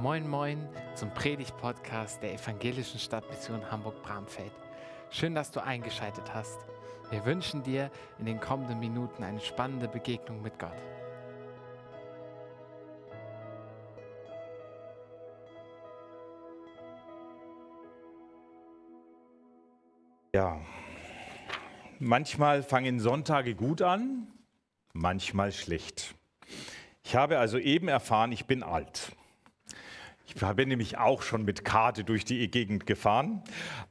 Moin Moin zum Predigt-Podcast der Evangelischen Stadtmission Hamburg-Bramfeld. Schön, dass du eingeschaltet hast. Wir wünschen dir in den kommenden Minuten eine spannende Begegnung mit Gott. Ja, manchmal fangen Sonntage gut an, manchmal schlecht. Ich habe also eben erfahren, ich bin alt. Ich bin nämlich auch schon mit Karte durch die Gegend gefahren.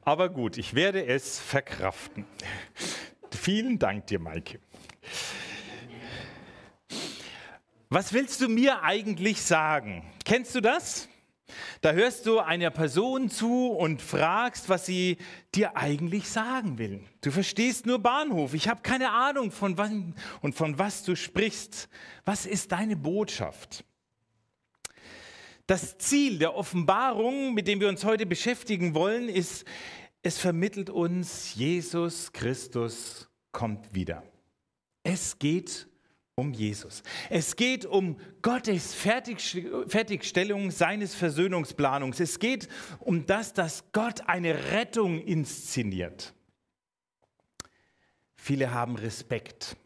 Aber gut, ich werde es verkraften. Vielen Dank dir, Maike. Was willst du mir eigentlich sagen? Kennst du das? Da hörst du einer Person zu und fragst, was sie dir eigentlich sagen will. Du verstehst nur Bahnhof. Ich habe keine Ahnung, von wann und von was du sprichst. Was ist deine Botschaft? Das Ziel der Offenbarung, mit dem wir uns heute beschäftigen wollen, ist, es vermittelt uns, Jesus Christus kommt wieder. Es geht um Jesus. Es geht um Gottes Fertigstellung seines Versöhnungsplanungs. Es geht um das, dass Gott eine Rettung inszeniert. Viele haben Respekt,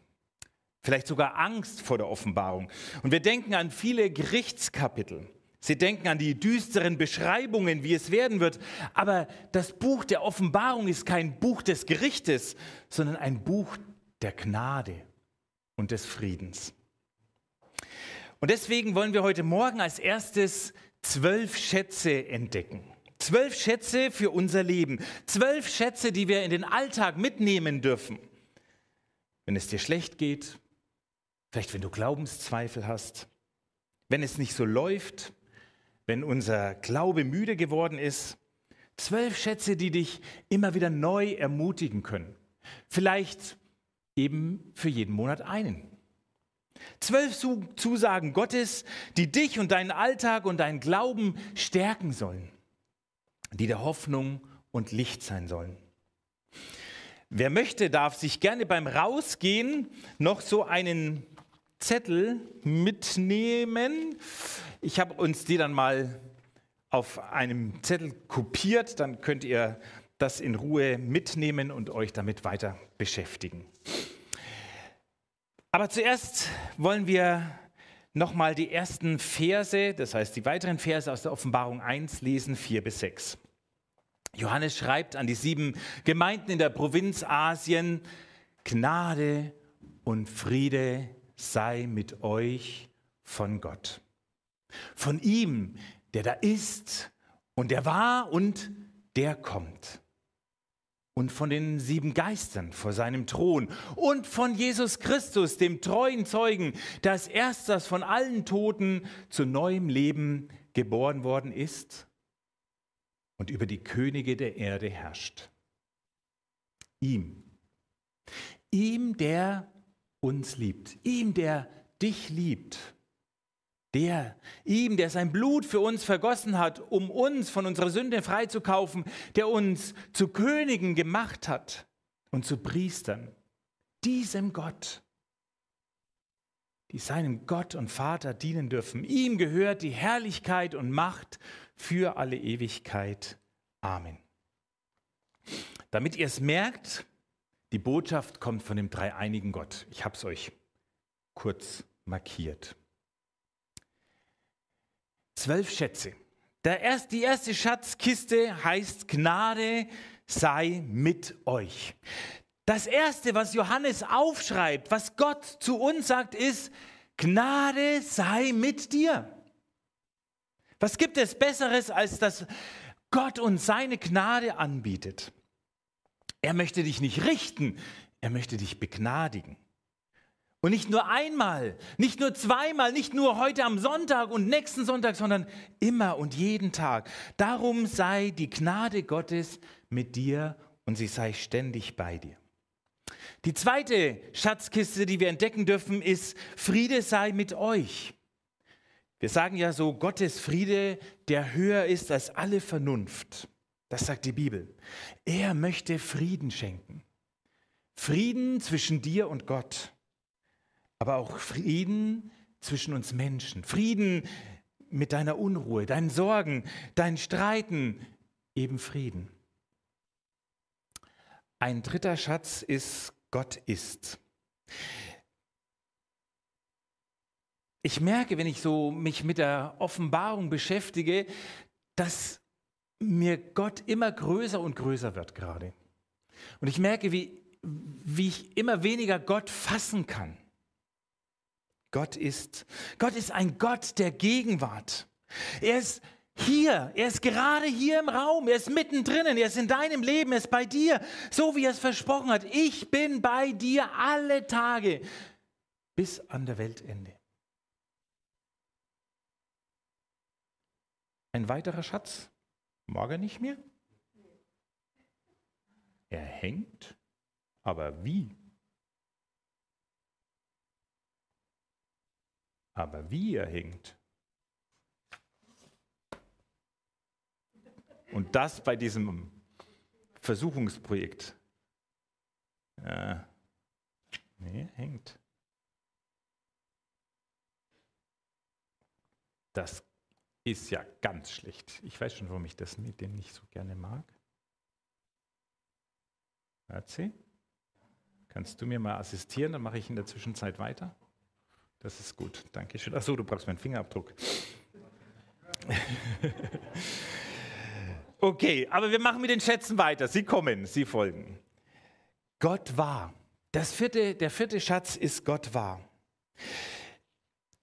vielleicht sogar Angst vor der Offenbarung. Und wir denken an viele Gerichtskapitel. Sie denken an die düsteren Beschreibungen, wie es werden wird. Aber das Buch der Offenbarung ist kein Buch des Gerichtes, sondern ein Buch der Gnade und des Friedens. Und deswegen wollen wir heute Morgen als erstes zwölf Schätze entdecken. Zwölf Schätze für unser Leben. Zwölf Schätze, die wir in den Alltag mitnehmen dürfen. Wenn es dir schlecht geht, vielleicht wenn du Glaubenszweifel hast, wenn es nicht so läuft, wenn unser Glaube müde geworden ist. Zwölf Schätze, die dich immer wieder neu ermutigen können. Vielleicht eben für jeden Monat einen. Zwölf Zusagen Gottes, die dich und deinen Alltag und deinen Glauben stärken sollen, die der Hoffnung und Licht sein sollen. Wer möchte, darf sich gerne beim Rausgehen noch so einen Zettel mitnehmen. Ich habe uns die dann mal auf einem Zettel kopiert, dann könnt ihr das in Ruhe mitnehmen und euch damit weiter beschäftigen. Aber zuerst wollen wir nochmal die ersten Verse, das heißt die weiteren Verse aus der Offenbarung 1 lesen, 4 bis 6. Johannes schreibt an die sieben Gemeinden in der Provinz Asien, Gnade und Friede sei mit euch von Gott. Von ihm, der da ist und der war und der kommt und von den sieben Geistern vor seinem Thron und von Jesus Christus, dem treuen Zeugen, der als erstes von allen Toten zu neuem Leben geboren worden ist und über die Könige der Erde herrscht. Ihm, ihm, der uns liebt, ihm, der dich liebt der, ihm, der sein Blut für uns vergossen hat, um uns von unserer Sünde freizukaufen, der uns zu Königen gemacht hat und zu Priestern, diesem Gott, die seinem Gott und Vater dienen dürfen. Ihm gehört die Herrlichkeit und Macht für alle Ewigkeit. Amen. Damit ihr es merkt, die Botschaft kommt von dem dreieinigen Gott. Ich habe es euch kurz markiert. Zwölf Schätze. Erst, die erste Schatzkiste heißt Gnade sei mit euch. Das erste, was Johannes aufschreibt, was Gott zu uns sagt, ist, Gnade sei mit dir. Was gibt es Besseres, als dass Gott uns seine Gnade anbietet? Er möchte dich nicht richten, er möchte dich begnadigen. Und nicht nur einmal, nicht nur zweimal, nicht nur heute am Sonntag und nächsten Sonntag, sondern immer und jeden Tag. Darum sei die Gnade Gottes mit dir und sie sei ständig bei dir. Die zweite Schatzkiste, die wir entdecken dürfen, ist Friede sei mit euch. Wir sagen ja so, Gottes Friede, der höher ist als alle Vernunft. Das sagt die Bibel. Er möchte Frieden schenken. Frieden zwischen dir und Gott aber auch Frieden zwischen uns Menschen, Frieden mit deiner Unruhe, deinen Sorgen, deinen Streiten eben Frieden. Ein dritter Schatz ist, Gott ist. Ich merke, wenn ich so mich mit der Offenbarung beschäftige, dass mir Gott immer größer und größer wird gerade. Und ich merke, wie, wie ich immer weniger Gott fassen kann. Gott ist, Gott ist ein Gott der Gegenwart. Er ist hier, er ist gerade hier im Raum, er ist mittendrin, er ist in deinem Leben, er ist bei dir, so wie er es versprochen hat. Ich bin bei dir alle Tage bis an der Weltende. Ein weiterer Schatz, mag er nicht mehr? Er hängt, aber wie? Aber wie er hängt. Und das bei diesem Versuchungsprojekt. Äh, nee, hängt. Das ist ja ganz schlecht. Ich weiß schon, warum ich das mit dem nicht so gerne mag. Erzähl. Kannst du mir mal assistieren, dann mache ich in der Zwischenzeit weiter. Das ist gut, danke schön. Achso, du brauchst meinen Fingerabdruck. okay, aber wir machen mit den Schätzen weiter. Sie kommen, sie folgen. Gott war. Das vierte, der vierte Schatz ist Gott war.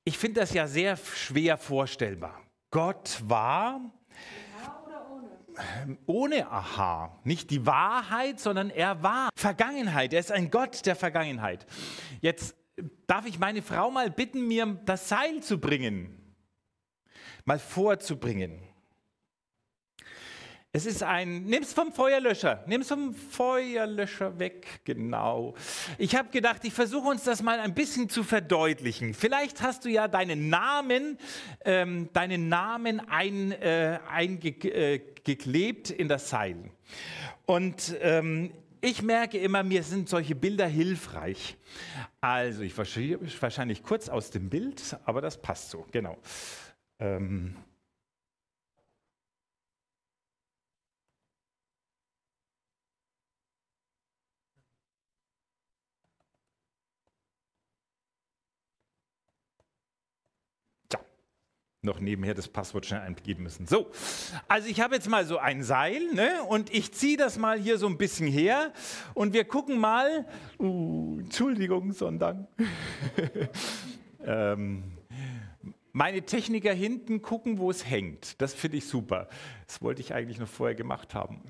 Ich finde das ja sehr schwer vorstellbar. Gott war ohne Aha. Nicht die Wahrheit, sondern er war Vergangenheit. Er ist ein Gott der Vergangenheit. Jetzt darf ich meine Frau mal bitten, mir das Seil zu bringen, mal vorzubringen. Es ist ein, nimm's vom Feuerlöscher, nimm's vom Feuerlöscher weg, genau. Ich habe gedacht, ich versuche uns das mal ein bisschen zu verdeutlichen. Vielleicht hast du ja deinen Namen, ähm, deinen Namen eingeklebt äh, in das Seil. Und ähm, ich merke immer, mir sind solche Bilder hilfreich. Also, ich wahrscheinlich kurz aus dem Bild, aber das passt so, genau. Ähm, noch nebenher das Passwort schnell eingeben müssen. So, also ich habe jetzt mal so ein Seil ne, und ich ziehe das mal hier so ein bisschen her und wir gucken mal, uh, Entschuldigung, sondern ähm, meine Techniker hinten gucken, wo es hängt. Das finde ich super. Das wollte ich eigentlich noch vorher gemacht haben.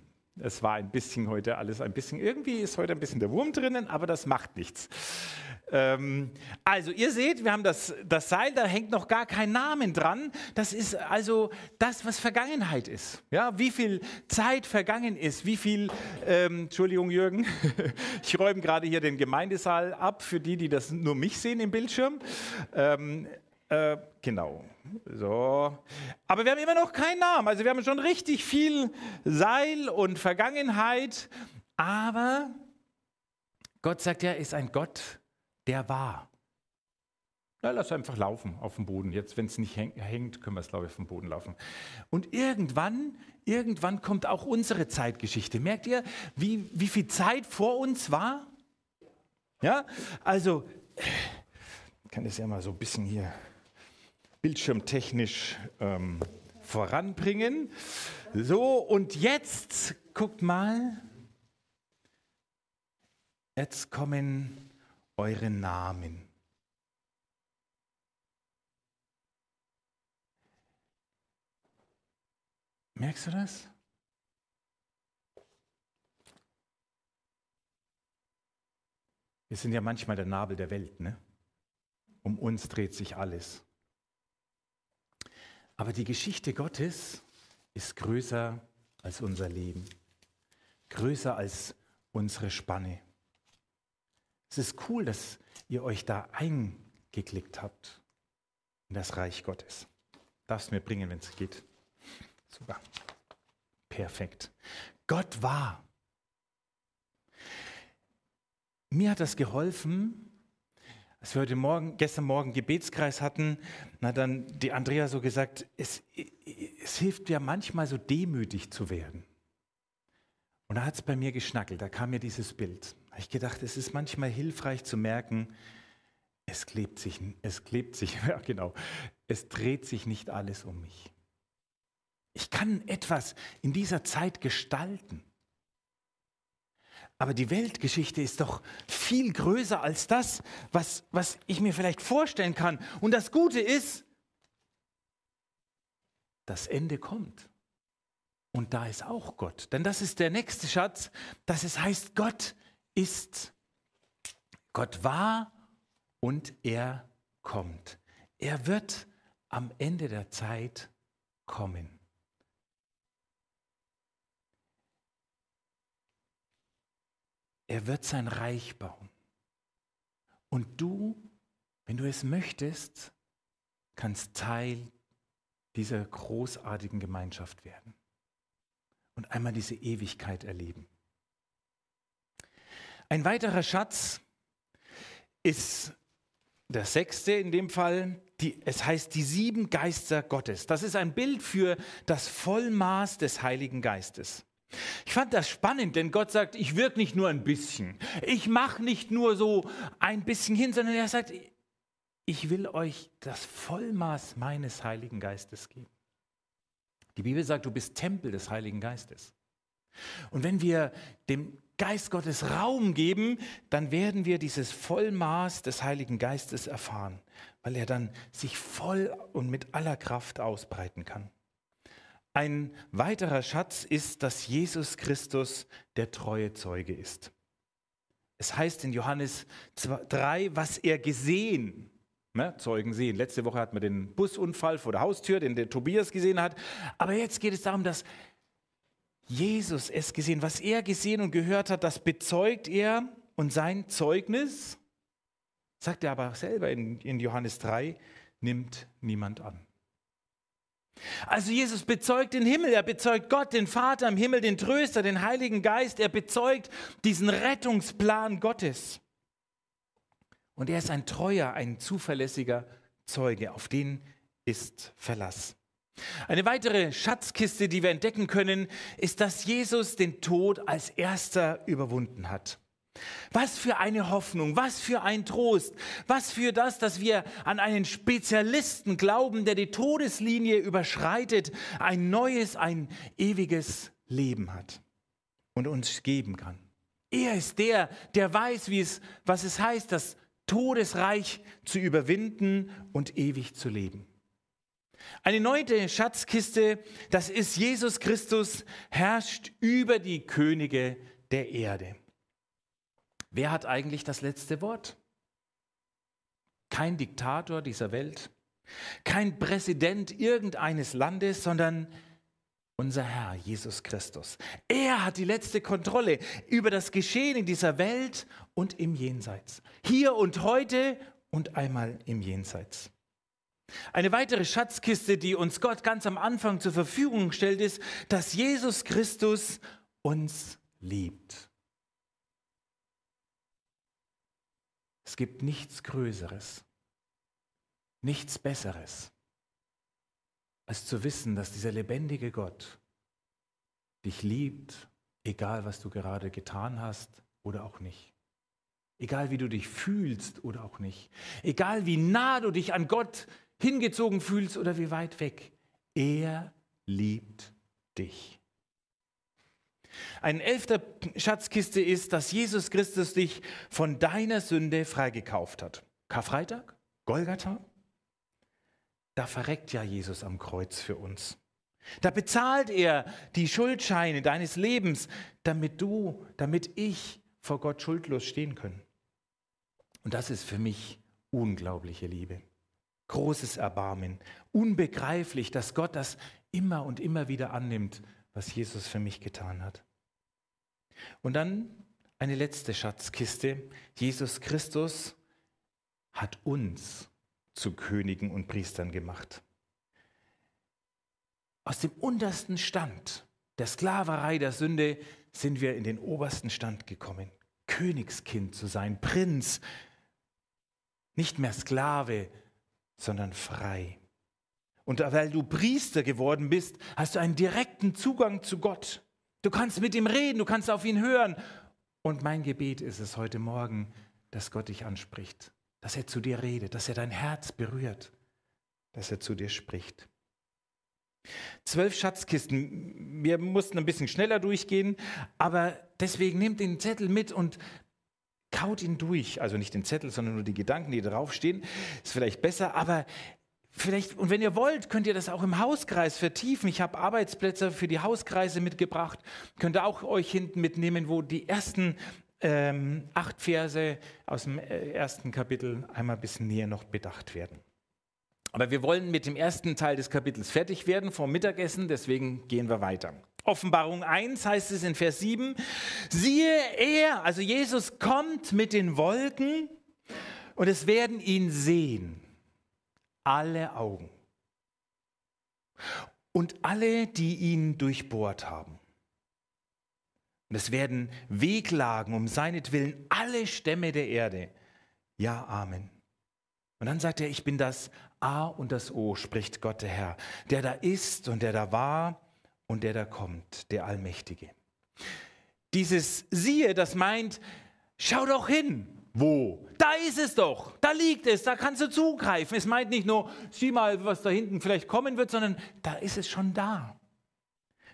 Es war ein bisschen heute alles ein bisschen, irgendwie ist heute ein bisschen der Wurm drinnen, aber das macht nichts. Ähm, also ihr seht, wir haben das, das Seil, da hängt noch gar kein Namen dran. Das ist also das, was Vergangenheit ist. Ja, wie viel Zeit vergangen ist, wie viel, ähm, Entschuldigung Jürgen, ich räume gerade hier den Gemeindesaal ab für die, die das nur mich sehen im Bildschirm. Ähm, äh, genau. So. Aber wir haben immer noch keinen Namen. Also wir haben schon richtig viel Seil und Vergangenheit. Aber Gott sagt ja, ist ein Gott der war. Na, lass einfach laufen auf dem Boden. Jetzt, wenn es nicht hängt, können wir es, glaube ich, auf dem Boden laufen. Und irgendwann, irgendwann kommt auch unsere Zeitgeschichte. Merkt ihr, wie, wie viel Zeit vor uns war? Ja, also, ich kann das ja mal so ein bisschen hier bildschirmtechnisch ähm, voranbringen. So, und jetzt, guckt mal, jetzt kommen eure Namen. Merkst du das? Wir sind ja manchmal der Nabel der Welt, ne? Um uns dreht sich alles. Aber die Geschichte Gottes ist größer als unser Leben, größer als unsere Spanne. Es ist cool, dass ihr euch da eingeklickt habt in das Reich Gottes. Darfst mir bringen, wenn es geht. Super. Perfekt. Gott war. Mir hat das geholfen, als wir heute Morgen, gestern Morgen Gebetskreis hatten, hat dann die Andrea so gesagt, es, es hilft ja manchmal so demütig zu werden. Und da hat es bei mir geschnackelt, da kam mir dieses Bild. Da habe ich gedacht, es ist manchmal hilfreich zu merken, es klebt sich, es klebt sich, ja genau, es dreht sich nicht alles um mich. Ich kann etwas in dieser Zeit gestalten. Aber die Weltgeschichte ist doch viel größer als das, was, was ich mir vielleicht vorstellen kann. Und das Gute ist, das Ende kommt. Und da ist auch Gott. Denn das ist der nächste Schatz, dass es heißt, Gott ist. Gott war und er kommt. Er wird am Ende der Zeit kommen. Er wird sein Reich bauen. Und du, wenn du es möchtest, kannst Teil dieser großartigen Gemeinschaft werden und einmal diese Ewigkeit erleben. Ein weiterer Schatz ist der sechste in dem Fall. Die, es heißt die sieben Geister Gottes. Das ist ein Bild für das Vollmaß des Heiligen Geistes. Ich fand das spannend, denn Gott sagt, ich wirke nicht nur ein bisschen. Ich mache nicht nur so ein bisschen hin, sondern er sagt, ich will euch das Vollmaß meines Heiligen Geistes geben. Die Bibel sagt, du bist Tempel des Heiligen Geistes. Und wenn wir dem Geist Gottes Raum geben, dann werden wir dieses Vollmaß des Heiligen Geistes erfahren, weil er dann sich voll und mit aller Kraft ausbreiten kann. Ein weiterer Schatz ist, dass Jesus Christus der treue Zeuge ist. Es heißt in Johannes 3, was er gesehen, ne, Zeugen sehen. Letzte Woche hatten wir den Busunfall vor der Haustür, den der Tobias gesehen hat. Aber jetzt geht es darum, dass Jesus es gesehen, was er gesehen und gehört hat, das bezeugt er und sein Zeugnis, sagt er aber selber in, in Johannes 3, nimmt niemand an. Also Jesus bezeugt den Himmel, er bezeugt Gott, den Vater im Himmel, den Tröster, den Heiligen Geist, er bezeugt diesen Rettungsplan Gottes. Und er ist ein treuer, ein zuverlässiger Zeuge, auf den ist Verlass. Eine weitere Schatzkiste, die wir entdecken können, ist, dass Jesus den Tod als erster überwunden hat. Was für eine Hoffnung, was für ein Trost, was für das, dass wir an einen Spezialisten glauben, der die Todeslinie überschreitet, ein neues, ein ewiges Leben hat und uns geben kann. Er ist der, der weiß, wie es, was es heißt, das Todesreich zu überwinden und ewig zu leben. Eine neue Schatzkiste, das ist Jesus Christus, herrscht über die Könige der Erde. Wer hat eigentlich das letzte Wort? Kein Diktator dieser Welt, kein Präsident irgendeines Landes, sondern unser Herr Jesus Christus. Er hat die letzte Kontrolle über das Geschehen in dieser Welt und im Jenseits. Hier und heute und einmal im Jenseits. Eine weitere Schatzkiste, die uns Gott ganz am Anfang zur Verfügung stellt, ist, dass Jesus Christus uns liebt. Es gibt nichts Größeres, nichts Besseres, als zu wissen, dass dieser lebendige Gott dich liebt, egal was du gerade getan hast oder auch nicht. Egal wie du dich fühlst oder auch nicht. Egal wie nah du dich an Gott hingezogen fühlst oder wie weit weg. Er liebt dich. Ein elfter Schatzkiste ist, dass Jesus Christus dich von deiner Sünde freigekauft hat. Karfreitag, Golgatha, da verreckt ja Jesus am Kreuz für uns. Da bezahlt er die Schuldscheine deines Lebens, damit du, damit ich vor Gott schuldlos stehen können. Und das ist für mich unglaubliche Liebe. Großes Erbarmen. Unbegreiflich, dass Gott das immer und immer wieder annimmt, was Jesus für mich getan hat. Und dann eine letzte Schatzkiste. Jesus Christus hat uns zu Königen und Priestern gemacht. Aus dem untersten Stand der Sklaverei, der Sünde, sind wir in den obersten Stand gekommen. Königskind zu sein, Prinz, Nicht mehr Sklave, sondern frei. Und weil du Priester geworden bist, hast du einen direkten Zugang zu Gott. Du kannst mit ihm reden, du kannst auf ihn hören. Und mein Gebet ist es heute Morgen, dass Gott dich anspricht, dass er zu dir redet, dass er dein Herz berührt, dass er zu dir spricht. Zwölf Schatzkisten. Wir mussten ein bisschen schneller durchgehen, aber deswegen nehmt den Zettel mit und kaut ihn durch. Also nicht den Zettel, sondern nur die Gedanken, die draufstehen. Ist vielleicht besser, aber vielleicht, und wenn ihr wollt, könnt ihr das auch im Hauskreis vertiefen. Ich habe Arbeitsplätze für die Hauskreise mitgebracht. Könnt ihr auch euch hinten mitnehmen, wo die ersten ähm, acht Verse aus dem äh, ersten Kapitel einmal ein bisschen näher noch bedacht werden. Aber wir wollen mit dem ersten Teil des Kapitels fertig werden vor Mittagessen, deswegen gehen wir weiter. Offenbarung 1 heißt es in Vers 7, siehe er, also Jesus kommt mit den Wolken und es werden ihn sehen, alle Augen und alle, die ihn durchbohrt haben. Und es werden wehklagen um seinetwillen alle Stämme der Erde. Ja, Amen. Und dann sagt er, ich bin das A und das O, spricht Gott der Herr, der da ist und der da war und der da kommt, der Allmächtige. Dieses siehe, das meint, schau doch hin. Wo? Da ist es doch, da liegt es, da kannst du zugreifen. Es meint nicht nur, sieh mal, was da hinten vielleicht kommen wird, sondern da ist es schon da.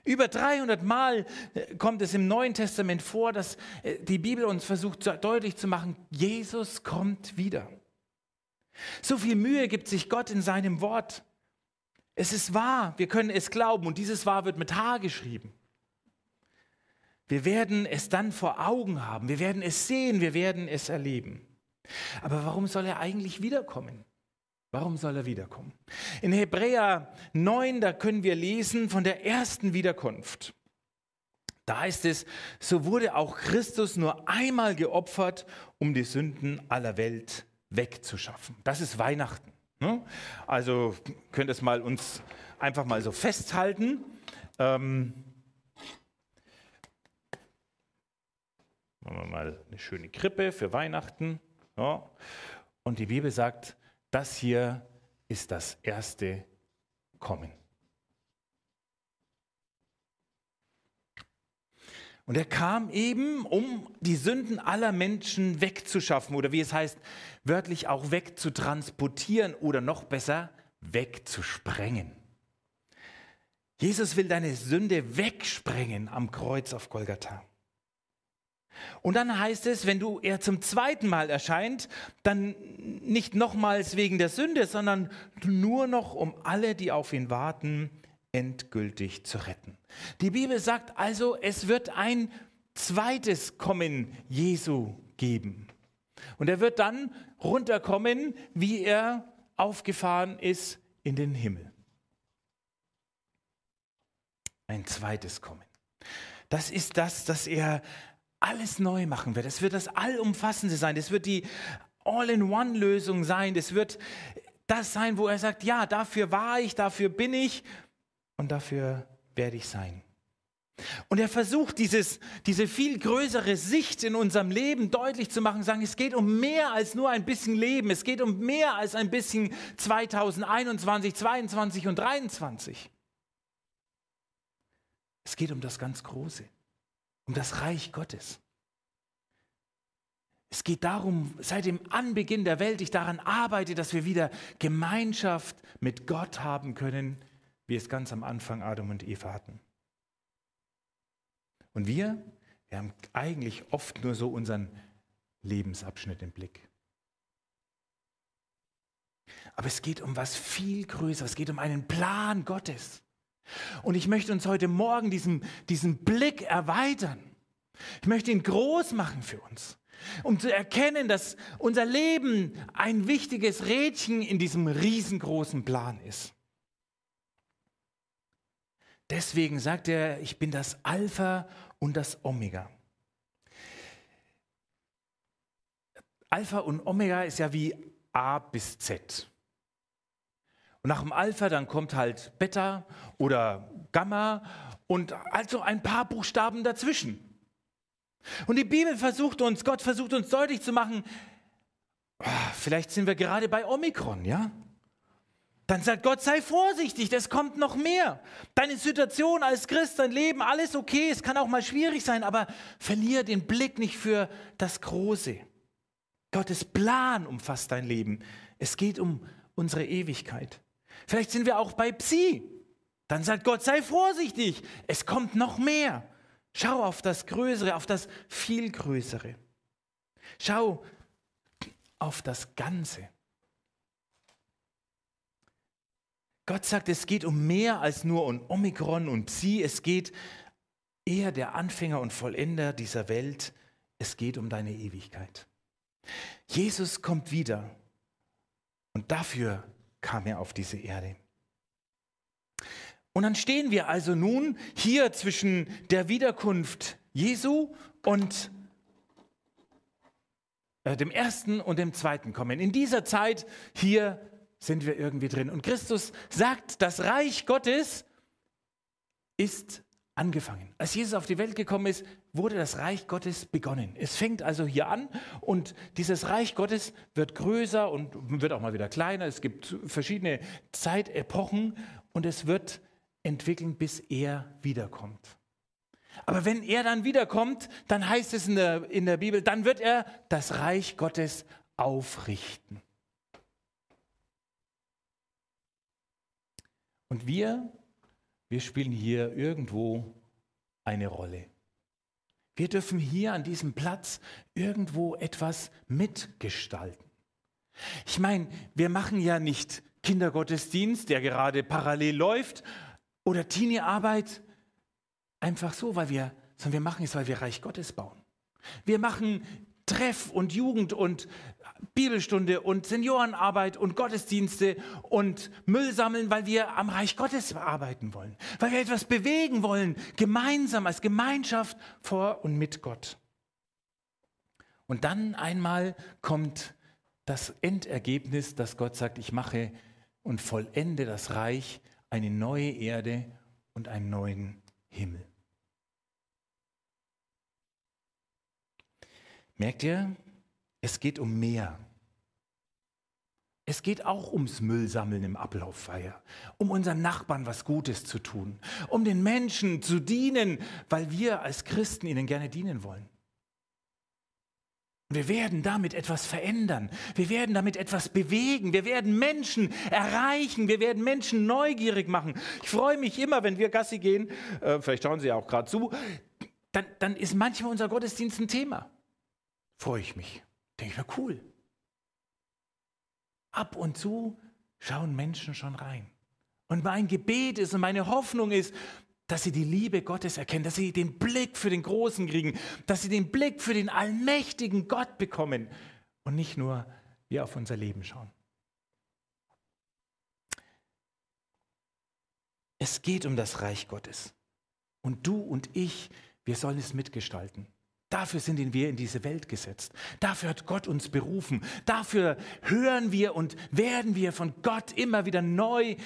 Über 300 Mal äh, kommt es im Neuen Testament vor, dass äh, die Bibel uns versucht deutlich zu machen, Jesus kommt wieder. So viel Mühe gibt sich Gott in seinem Wort. Es ist wahr, wir können es glauben und dieses Wahr wird mit H geschrieben. Wir werden es dann vor Augen haben, wir werden es sehen, wir werden es erleben. Aber warum soll er eigentlich wiederkommen? Warum soll er wiederkommen? In Hebräer 9, da können wir lesen von der ersten Wiederkunft. Da heißt es, so wurde auch Christus nur einmal geopfert, um die Sünden aller Welt wegzuschaffen. Das ist Weihnachten. Ne? Also könnt ihr es mal uns einfach mal so festhalten. Ähm, machen wir mal eine schöne Krippe für Weihnachten. Ja. Und die Bibel sagt, das hier ist das erste Kommen. Und er kam eben, um die Sünden aller Menschen wegzuschaffen oder wie es heißt, wörtlich auch wegzutransportieren oder noch besser, wegzusprengen. Jesus will deine Sünde wegsprengen am Kreuz auf Golgatha. Und dann heißt es, wenn du er zum zweiten Mal erscheint, dann nicht nochmals wegen der Sünde, sondern nur noch um alle, die auf ihn warten, endgültig zu retten. Die Bibel sagt also, es wird ein zweites Kommen Jesu geben. Und er wird dann runterkommen, wie er aufgefahren ist in den Himmel. Ein zweites Kommen. Das ist das, dass er alles neu machen wird. Es wird das Allumfassende sein. Es wird die All-in-One-Lösung sein. Es wird das sein, wo er sagt, ja, dafür war ich, dafür bin ich und dafür werde ich sein. Und er versucht, dieses, diese viel größere Sicht in unserem Leben deutlich zu machen, sagen, es geht um mehr als nur ein bisschen Leben, es geht um mehr als ein bisschen 2021, 22 und 23. Es geht um das ganz Große, um das Reich Gottes. Es geht darum, seit dem Anbeginn der Welt ich daran arbeite, dass wir wieder Gemeinschaft mit Gott haben können, wie es ganz am Anfang Adam und Eva hatten. Und wir, wir haben eigentlich oft nur so unseren Lebensabschnitt im Blick. Aber es geht um was viel Größeres. Es geht um einen Plan Gottes. Und ich möchte uns heute Morgen diesen, diesen Blick erweitern. Ich möchte ihn groß machen für uns, um zu erkennen, dass unser Leben ein wichtiges Rädchen in diesem riesengroßen Plan ist. Deswegen sagt er, ich bin das Alpha und das Omega. Alpha und Omega ist ja wie A bis Z. Und nach dem Alpha dann kommt halt Beta oder Gamma und also ein paar Buchstaben dazwischen. Und die Bibel versucht uns, Gott versucht uns deutlich zu machen, oh, vielleicht sind wir gerade bei Omikron, ja? Dann sagt Gott, sei vorsichtig, das kommt noch mehr. Deine Situation als Christ, dein Leben, alles okay, es kann auch mal schwierig sein, aber verliere den Blick nicht für das Große. Gottes Plan umfasst dein Leben. Es geht um unsere Ewigkeit. Vielleicht sind wir auch bei Psi. Dann sagt Gott, sei vorsichtig, es kommt noch mehr. Schau auf das Größere, auf das viel Größere. Schau auf das Ganze. Gott sagt, es geht um mehr als nur um Omikron und Psi. Es geht eher der Anfänger und Vollender dieser Welt. Es geht um deine Ewigkeit. Jesus kommt wieder und dafür kam er auf diese Erde. Und dann stehen wir also nun hier zwischen der Wiederkunft Jesu und äh, dem ersten und dem zweiten Kommen. In dieser Zeit hier sind wir irgendwie drin. Und Christus sagt, das Reich Gottes ist angefangen. Als Jesus auf die Welt gekommen ist, wurde das Reich Gottes begonnen. Es fängt also hier an und dieses Reich Gottes wird größer und wird auch mal wieder kleiner. Es gibt verschiedene Zeitepochen und es wird entwickeln, bis er wiederkommt. Aber wenn er dann wiederkommt, dann heißt es in der, in der Bibel, dann wird er das Reich Gottes aufrichten. Und wir, wir spielen hier irgendwo eine Rolle. Wir dürfen hier an diesem Platz irgendwo etwas mitgestalten. Ich meine, wir machen ja nicht Kindergottesdienst, der gerade parallel läuft, oder Teenie-Arbeit einfach so, weil wir, sondern wir machen es, weil wir Reich Gottes bauen. Wir machen Treff und Jugend und Bibelstunde und Seniorenarbeit und Gottesdienste und Müll sammeln, weil wir am Reich Gottes arbeiten wollen, weil wir etwas bewegen wollen, gemeinsam als Gemeinschaft vor und mit Gott. Und dann einmal kommt das Endergebnis, dass Gott sagt, ich mache und vollende das Reich, eine neue Erde und einen neuen Himmel. Merkt ihr, es geht um mehr. Es geht auch ums Müllsammeln im Ablauffeier, um unseren Nachbarn was Gutes zu tun, um den Menschen zu dienen, weil wir als Christen ihnen gerne dienen wollen. Wir werden damit etwas verändern. Wir werden damit etwas bewegen. Wir werden Menschen erreichen. Wir werden Menschen neugierig machen. Ich freue mich immer, wenn wir Gassi gehen, äh, vielleicht schauen Sie ja auch gerade zu, dann, dann ist manchmal unser Gottesdienst ein Thema. Freue ich mich. Denke ich mir, cool. Ab und zu schauen Menschen schon rein. Und mein Gebet ist und meine Hoffnung ist, dass sie die Liebe Gottes erkennen, dass sie den Blick für den Großen kriegen, dass sie den Blick für den allmächtigen Gott bekommen und nicht nur wir auf unser Leben schauen. Es geht um das Reich Gottes. Und du und ich, wir sollen es mitgestalten. Dafür sind wir in diese Welt gesetzt. Dafür hat Gott uns berufen. Dafür hören wir und werden wir von Gott immer wieder neu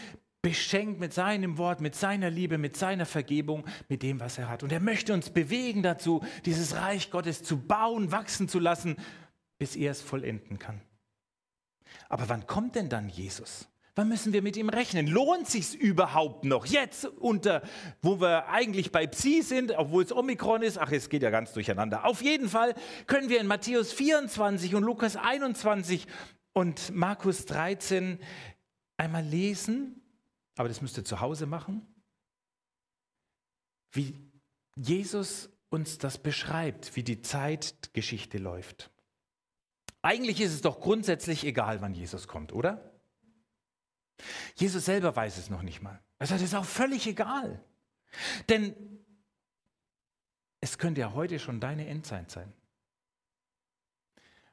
beschenkt mit seinem Wort, mit seiner Liebe, mit seiner Vergebung, mit dem, was er hat. Und er möchte uns bewegen dazu, dieses Reich Gottes zu bauen, wachsen zu lassen, bis er es vollenden kann. Aber wann kommt denn dann Jesus? Wann müssen wir mit ihm rechnen? Lohnt sich überhaupt noch? Jetzt unter, wo wir eigentlich bei Psi sind, obwohl es Omikron ist, ach, es geht ja ganz durcheinander. Auf jeden Fall können wir in Matthäus 24 und Lukas 21 und Markus 13 einmal lesen, aber das müsst ihr zu Hause machen, wie Jesus uns das beschreibt, wie die Zeitgeschichte läuft. Eigentlich ist es doch grundsätzlich egal, wann Jesus kommt, oder? Jesus selber weiß es noch nicht mal. Er sagt, es ist auch völlig egal. Denn es könnte ja heute schon deine Endzeit sein.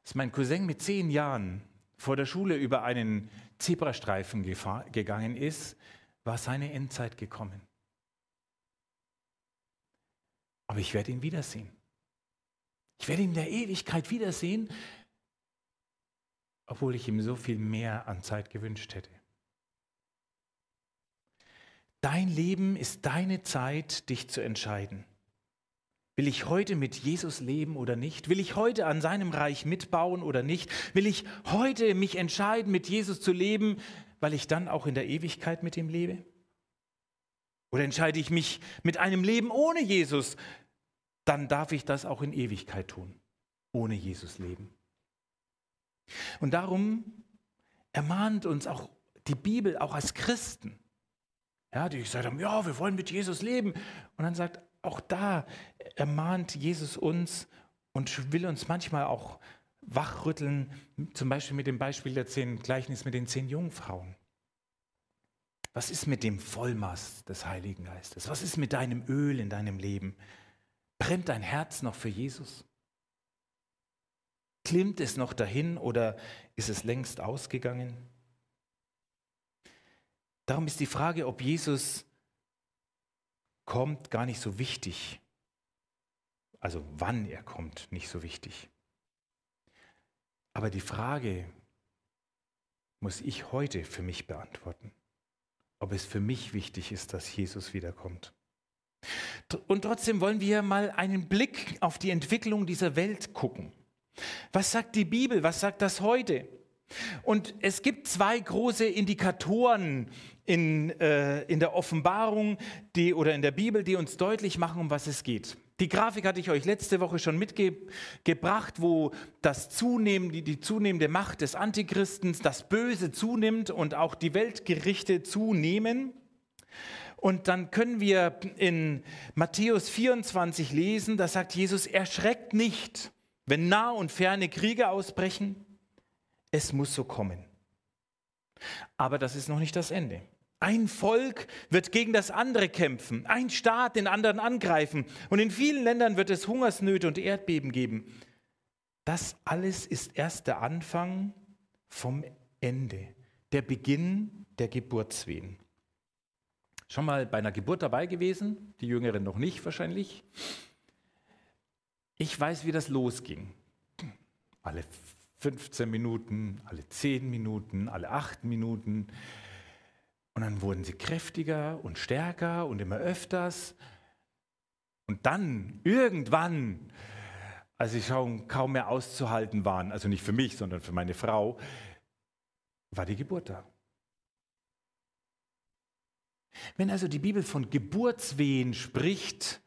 Als mein Cousin mit zehn Jahren vor der Schule über einen Zebrastreifen gegangen ist, war seine Endzeit gekommen. Aber ich werde ihn wiedersehen. Ich werde ihn in der Ewigkeit wiedersehen, obwohl ich ihm so viel mehr an Zeit gewünscht hätte. Dein Leben ist deine Zeit, dich zu entscheiden. Will ich heute mit Jesus leben oder nicht? Will ich heute an seinem Reich mitbauen oder nicht? Will ich heute mich entscheiden, mit Jesus zu leben, weil ich dann auch in der Ewigkeit mit ihm lebe? Oder entscheide ich mich mit einem Leben ohne Jesus, dann darf ich das auch in Ewigkeit tun, ohne Jesus leben. Und darum ermahnt uns auch die Bibel, auch als Christen, ja, die gesagt haben, ja, wir wollen mit Jesus leben. Und dann sagt, auch da ermahnt Jesus uns und will uns manchmal auch wachrütteln, zum Beispiel mit dem Beispiel der zehn Gleichnis mit den zehn Jungfrauen. Was ist mit dem Vollmaß des Heiligen Geistes? Was ist mit deinem Öl in deinem Leben? Brennt dein Herz noch für Jesus? Klimmt es noch dahin oder ist es längst ausgegangen? Darum ist die Frage, ob Jesus kommt, gar nicht so wichtig. Also wann er kommt, nicht so wichtig. Aber die Frage muss ich heute für mich beantworten, ob es für mich wichtig ist, dass Jesus wiederkommt. Und trotzdem wollen wir mal einen Blick auf die Entwicklung dieser Welt gucken. Was sagt die Bibel? Was sagt das heute? Und es gibt zwei große Indikatoren in, äh, in der Offenbarung die, oder in der Bibel, die uns deutlich machen, um was es geht. Die Grafik hatte ich euch letzte Woche schon mitgebracht, wo das zunehmen, die, die zunehmende Macht des Antichristens, das Böse zunimmt und auch die Weltgerichte zunehmen. Und dann können wir in Matthäus 24 lesen, da sagt Jesus, erschreckt nicht, wenn nah und ferne Kriege ausbrechen es muss so kommen. Aber das ist noch nicht das Ende. Ein Volk wird gegen das andere kämpfen, ein Staat den anderen angreifen und in vielen Ländern wird es Hungersnöte und Erdbeben geben. Das alles ist erst der Anfang vom Ende, der Beginn der Geburtswehen. Schon mal bei einer Geburt dabei gewesen, die Jüngeren noch nicht wahrscheinlich. Ich weiß, wie das losging. Alle 15 Minuten, alle 10 Minuten, alle 8 Minuten. Und dann wurden sie kräftiger und stärker und immer öfters. Und dann, irgendwann, als sie schon kaum mehr auszuhalten waren, also nicht für mich, sondern für meine Frau, war die Geburt da. Wenn also die Bibel von Geburtswehen spricht,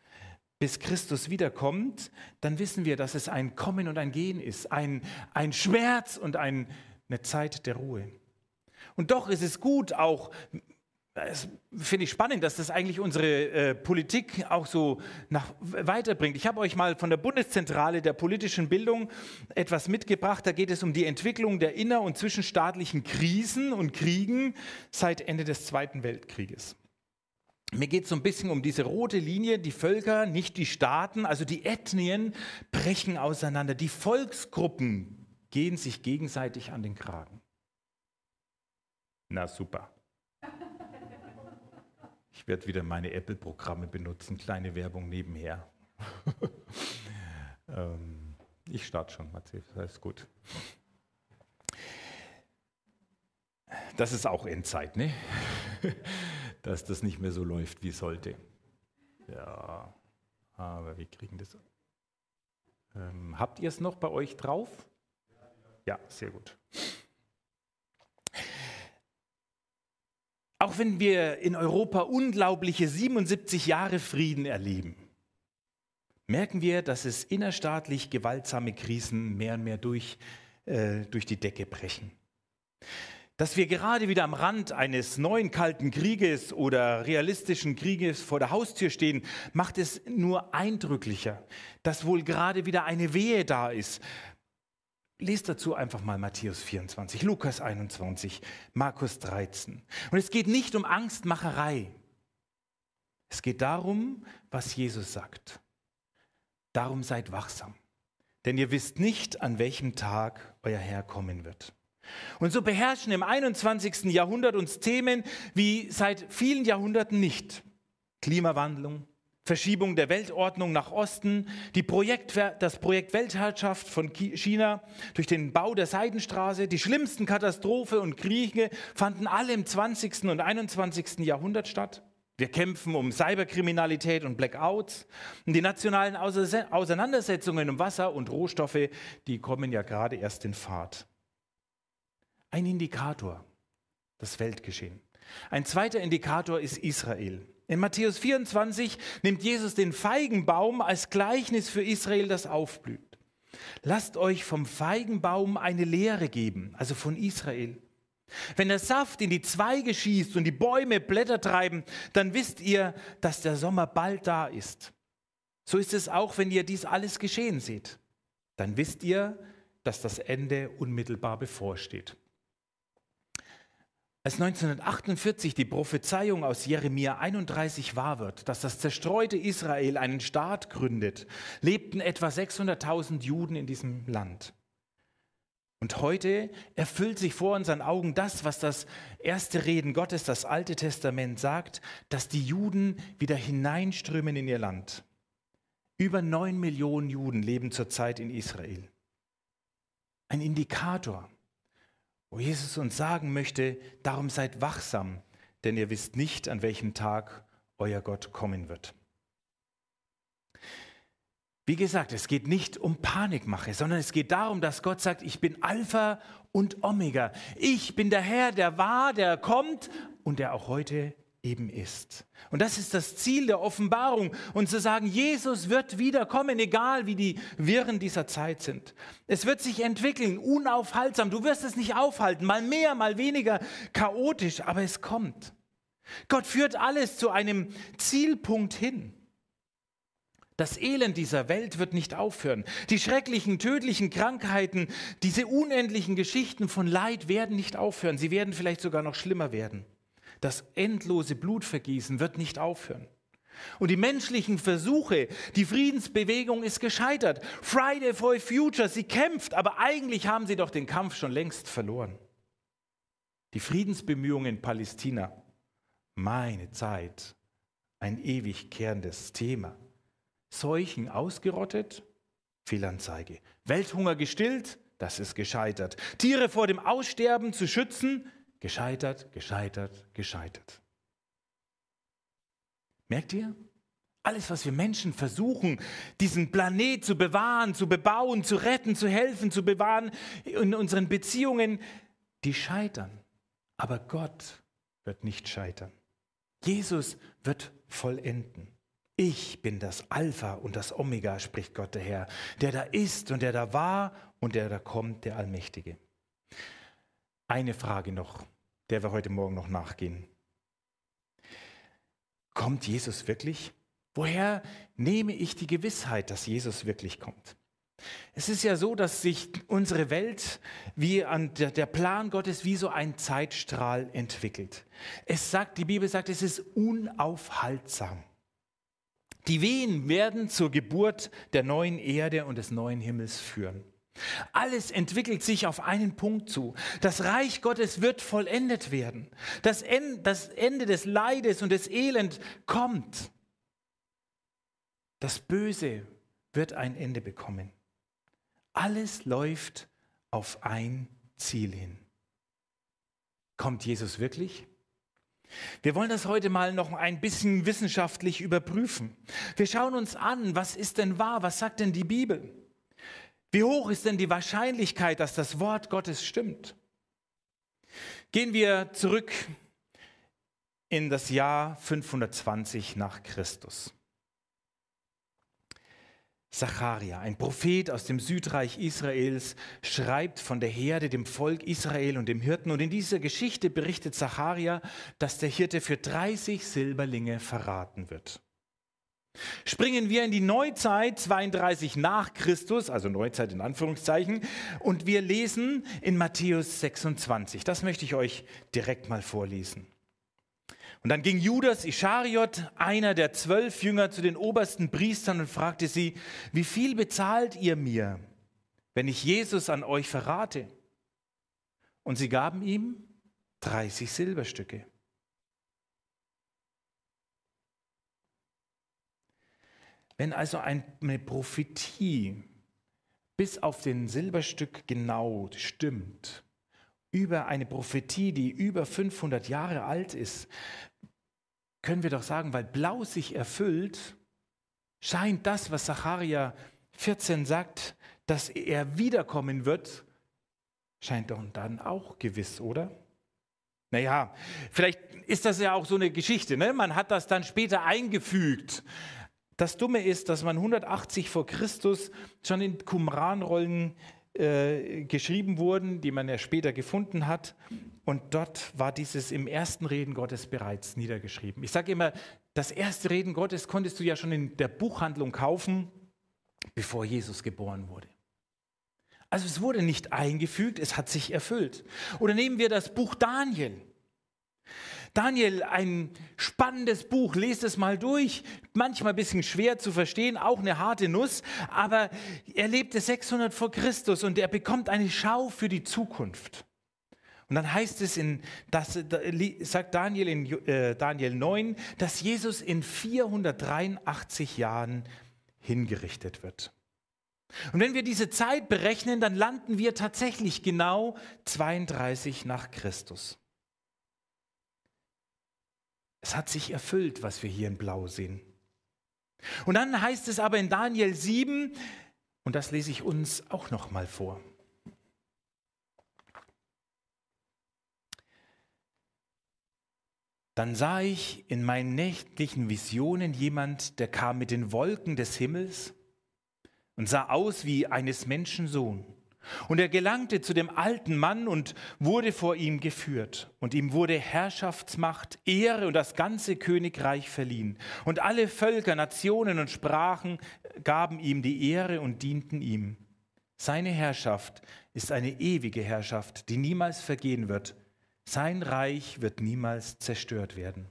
bis Christus wiederkommt, dann wissen wir, dass es ein Kommen und ein Gehen ist, ein, ein Schmerz und ein, eine Zeit der Ruhe. Und doch ist es gut auch, das finde ich spannend, dass das eigentlich unsere äh, Politik auch so nach, weiterbringt. Ich habe euch mal von der Bundeszentrale der politischen Bildung etwas mitgebracht. Da geht es um die Entwicklung der inner- und zwischenstaatlichen Krisen und Kriegen seit Ende des Zweiten Weltkrieges. Mir geht es so ein bisschen um diese rote Linie. Die Völker, nicht die Staaten, also die Ethnien brechen auseinander. Die Volksgruppen gehen sich gegenseitig an den Kragen. Na super. Ich werde wieder meine Apple-Programme benutzen, kleine Werbung nebenher. ähm, ich starte schon, Mathieu, das ist gut. Das ist auch Endzeit, ne? dass das nicht mehr so läuft, wie sollte. Ja, aber wir kriegen das. Ähm, habt ihr es noch bei euch drauf? Ja, sehr gut. Auch wenn wir in Europa unglaubliche 77 Jahre Frieden erleben, merken wir, dass es innerstaatlich gewaltsame Krisen mehr und mehr durch, äh, durch die Decke brechen dass wir gerade wieder am Rand eines neuen kalten Krieges oder realistischen Krieges vor der Haustür stehen, macht es nur eindrücklicher, dass wohl gerade wieder eine Wehe da ist. Lest dazu einfach mal Matthäus 24, Lukas 21, Markus 13. Und es geht nicht um Angstmacherei. Es geht darum, was Jesus sagt. Darum seid wachsam, denn ihr wisst nicht, an welchem Tag euer Herr kommen wird. Und so beherrschen im 21. Jahrhundert uns Themen wie seit vielen Jahrhunderten nicht. Klimawandlung, Verschiebung der Weltordnung nach Osten, Projekt, das Projekt Weltherrschaft von China durch den Bau der Seidenstraße, die schlimmsten Katastrophe und Kriege fanden alle im 20. und 21. Jahrhundert statt. Wir kämpfen um Cyberkriminalität und Blackouts. Und die nationalen Auseinandersetzungen um Wasser und Rohstoffe, die kommen ja gerade erst in Fahrt. Ein Indikator, das Weltgeschehen. Ein zweiter Indikator ist Israel. In Matthäus 24 nimmt Jesus den Feigenbaum als Gleichnis für Israel, das aufblüht. Lasst euch vom Feigenbaum eine Lehre geben, also von Israel. Wenn der Saft in die Zweige schießt und die Bäume Blätter treiben, dann wisst ihr, dass der Sommer bald da ist. So ist es auch, wenn ihr dies alles geschehen seht. Dann wisst ihr, dass das Ende unmittelbar bevorsteht. Als 1948 die Prophezeiung aus Jeremia 31 wahr wird, dass das zerstreute Israel einen Staat gründet, lebten etwa 600.000 Juden in diesem Land. Und heute erfüllt sich vor unseren Augen das, was das erste Reden Gottes, das Alte Testament sagt, dass die Juden wieder hineinströmen in ihr Land. Über neun Millionen Juden leben zurzeit in Israel. Ein Indikator wo Jesus uns sagen möchte, darum seid wachsam, denn ihr wisst nicht, an welchem Tag euer Gott kommen wird. Wie gesagt, es geht nicht um Panikmache, sondern es geht darum, dass Gott sagt, ich bin Alpha und Omega. Ich bin der Herr, der war, der kommt und der auch heute eben ist. Und das ist das Ziel der Offenbarung. Und zu sagen, Jesus wird wiederkommen, egal wie die Wirren dieser Zeit sind. Es wird sich entwickeln, unaufhaltsam. Du wirst es nicht aufhalten, mal mehr, mal weniger chaotisch, aber es kommt. Gott führt alles zu einem Zielpunkt hin. Das Elend dieser Welt wird nicht aufhören. Die schrecklichen, tödlichen Krankheiten, diese unendlichen Geschichten von Leid werden nicht aufhören. Sie werden vielleicht sogar noch schlimmer werden. Das endlose Blutvergießen wird nicht aufhören. Und die menschlichen Versuche, die Friedensbewegung ist gescheitert. Friday for Future, sie kämpft, aber eigentlich haben sie doch den Kampf schon längst verloren. Die Friedensbemühungen in Palästina, meine Zeit, ein ewig kehrendes Thema. Seuchen ausgerottet, Fehlanzeige. Welthunger gestillt, das ist gescheitert. Tiere vor dem Aussterben zu schützen, Gescheitert, gescheitert, gescheitert. Merkt ihr? Alles, was wir Menschen versuchen, diesen Planet zu bewahren, zu bebauen, zu retten, zu helfen, zu bewahren in unseren Beziehungen, die scheitern. Aber Gott wird nicht scheitern. Jesus wird vollenden. Ich bin das Alpha und das Omega, spricht Gott der Herr, der da ist und der da war und der da kommt, der Allmächtige. Eine Frage noch, der wir heute Morgen noch nachgehen. Kommt Jesus wirklich? Woher nehme ich die Gewissheit, dass Jesus wirklich kommt? Es ist ja so, dass sich unsere Welt wie an der, Plan Gottes wie so ein Zeitstrahl entwickelt. Es sagt, die Bibel sagt, es ist unaufhaltsam. Die Wehen werden zur Geburt der neuen Erde und des neuen Himmels führen. Alles entwickelt sich auf einen Punkt zu. Das Reich Gottes wird vollendet werden. Das Ende des Leides und des Elend kommt. Das Böse wird ein Ende bekommen. Alles läuft auf ein Ziel hin. Kommt Jesus wirklich? Wir wollen das heute mal noch ein bisschen wissenschaftlich überprüfen. Wir schauen uns an, was ist denn wahr? Was sagt denn die Bibel? Wie hoch ist denn die Wahrscheinlichkeit, dass das Wort Gottes stimmt? Gehen wir zurück in das Jahr 520 nach Christus. Zacharia, ein Prophet aus dem Südreich Israels, schreibt von der Herde, dem Volk Israel und dem Hirten. Und in dieser Geschichte berichtet Zacharia, dass der Hirte für 30 Silberlinge verraten wird. Springen wir in die Neuzeit 32 nach Christus, also Neuzeit in Anführungszeichen, und wir lesen in Matthäus 26. Das möchte ich euch direkt mal vorlesen. Und dann ging Judas Ischariot, einer der zwölf Jünger, zu den obersten Priestern und fragte sie, wie viel bezahlt ihr mir, wenn ich Jesus an euch verrate? Und sie gaben ihm 30 Silberstücke. Wenn also eine Prophetie bis auf den Silberstück genau stimmt, über eine Prophetie, die über 500 Jahre alt ist, können wir doch sagen, weil Blau sich erfüllt, scheint das, was Zacharia 14 sagt, dass er wiederkommen wird, scheint doch dann auch gewiss, oder? Naja, vielleicht ist das ja auch so eine Geschichte. Ne? Man hat das dann später eingefügt. Das Dumme ist, dass man 180 vor Christus schon in Qumran-Rollen äh, geschrieben wurden, die man ja später gefunden hat. Und dort war dieses im ersten Reden Gottes bereits niedergeschrieben. Ich sage immer, das erste Reden Gottes konntest du ja schon in der Buchhandlung kaufen, bevor Jesus geboren wurde. Also es wurde nicht eingefügt, es hat sich erfüllt. Oder nehmen wir das Buch Daniel. Daniel, ein spannendes Buch, lest es mal durch. Manchmal ein bisschen schwer zu verstehen, auch eine harte Nuss, aber er lebte 600 vor Christus und er bekommt eine Schau für die Zukunft. Und dann heißt es in, das sagt Daniel in äh, Daniel 9, dass Jesus in 483 Jahren hingerichtet wird. Und wenn wir diese Zeit berechnen, dann landen wir tatsächlich genau 32 nach Christus. Es hat sich erfüllt, was wir hier in Blau sehen. Und dann heißt es aber in Daniel 7, und das lese ich uns auch noch mal vor. Dann sah ich in meinen nächtlichen Visionen jemand, der kam mit den Wolken des Himmels und sah aus wie eines Menschen Sohn. Und er gelangte zu dem alten Mann und wurde vor ihm geführt. Und ihm wurde Herrschaftsmacht, Ehre und das ganze Königreich verliehen. Und alle Völker, Nationen und Sprachen gaben ihm die Ehre und dienten ihm. Seine Herrschaft ist eine ewige Herrschaft, die niemals vergehen wird. Sein Reich wird niemals zerstört werden.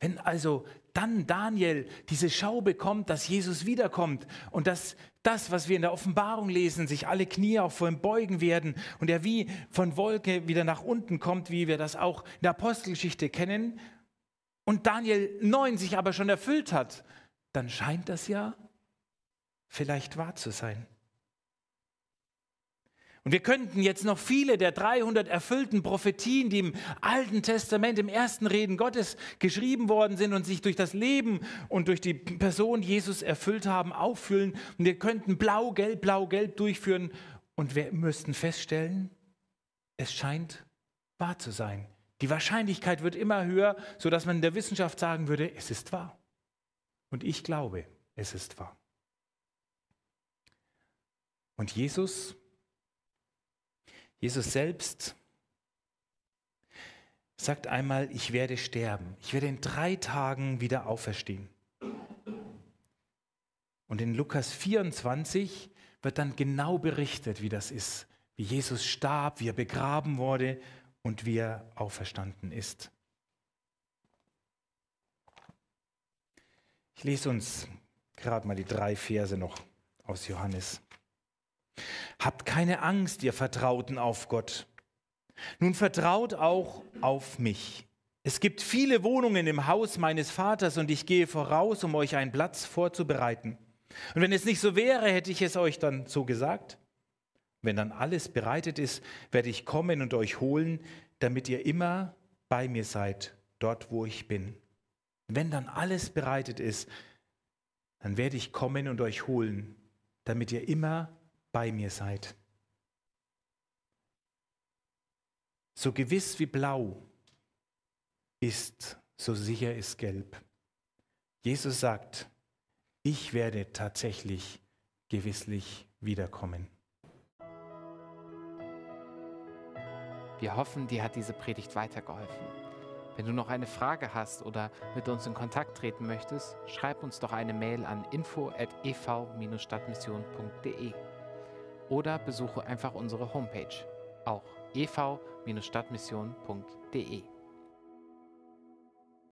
Wenn also dann Daniel diese Schau bekommt, dass Jesus wiederkommt und dass das, was wir in der Offenbarung lesen, sich alle Knie auch vor ihm beugen werden und er wie von Wolke wieder nach unten kommt, wie wir das auch in der Apostelgeschichte kennen, und Daniel 9 sich aber schon erfüllt hat, dann scheint das ja vielleicht wahr zu sein. Und wir könnten jetzt noch viele der 300 erfüllten Prophetien, die im Alten Testament, im ersten Reden Gottes geschrieben worden sind und sich durch das Leben und durch die Person Jesus erfüllt haben, auffüllen. Und wir könnten blau, gelb, blau, gelb durchführen und wir müssten feststellen, es scheint wahr zu sein. Die Wahrscheinlichkeit wird immer höher, sodass man in der Wissenschaft sagen würde, es ist wahr. Und ich glaube, es ist wahr. Und Jesus Jesus selbst sagt einmal, ich werde sterben. Ich werde in drei Tagen wieder auferstehen. Und in Lukas 24 wird dann genau berichtet, wie das ist, wie Jesus starb, wie er begraben wurde und wie er auferstanden ist. Ich lese uns gerade mal die drei Verse noch aus Johannes. Habt keine Angst, ihr Vertrauten auf Gott. Nun vertraut auch auf mich. Es gibt viele Wohnungen im Haus meines Vaters und ich gehe voraus, um euch einen Platz vorzubereiten. Und wenn es nicht so wäre, hätte ich es euch dann so gesagt. Wenn dann alles bereitet ist, werde ich kommen und euch holen, damit ihr immer bei mir seid, dort wo ich bin. Wenn dann alles bereitet ist, dann werde ich kommen und euch holen, damit ihr immer bei mir seid. So gewiss wie blau ist, so sicher ist gelb. Jesus sagt, ich werde tatsächlich gewisslich wiederkommen. Wir hoffen, dir hat diese Predigt weitergeholfen. Wenn du noch eine Frage hast oder mit uns in Kontakt treten möchtest, schreib uns doch eine Mail an info@ev-stadtmission.de oder besuche einfach unsere Homepage, auch ev-stadtmission.de.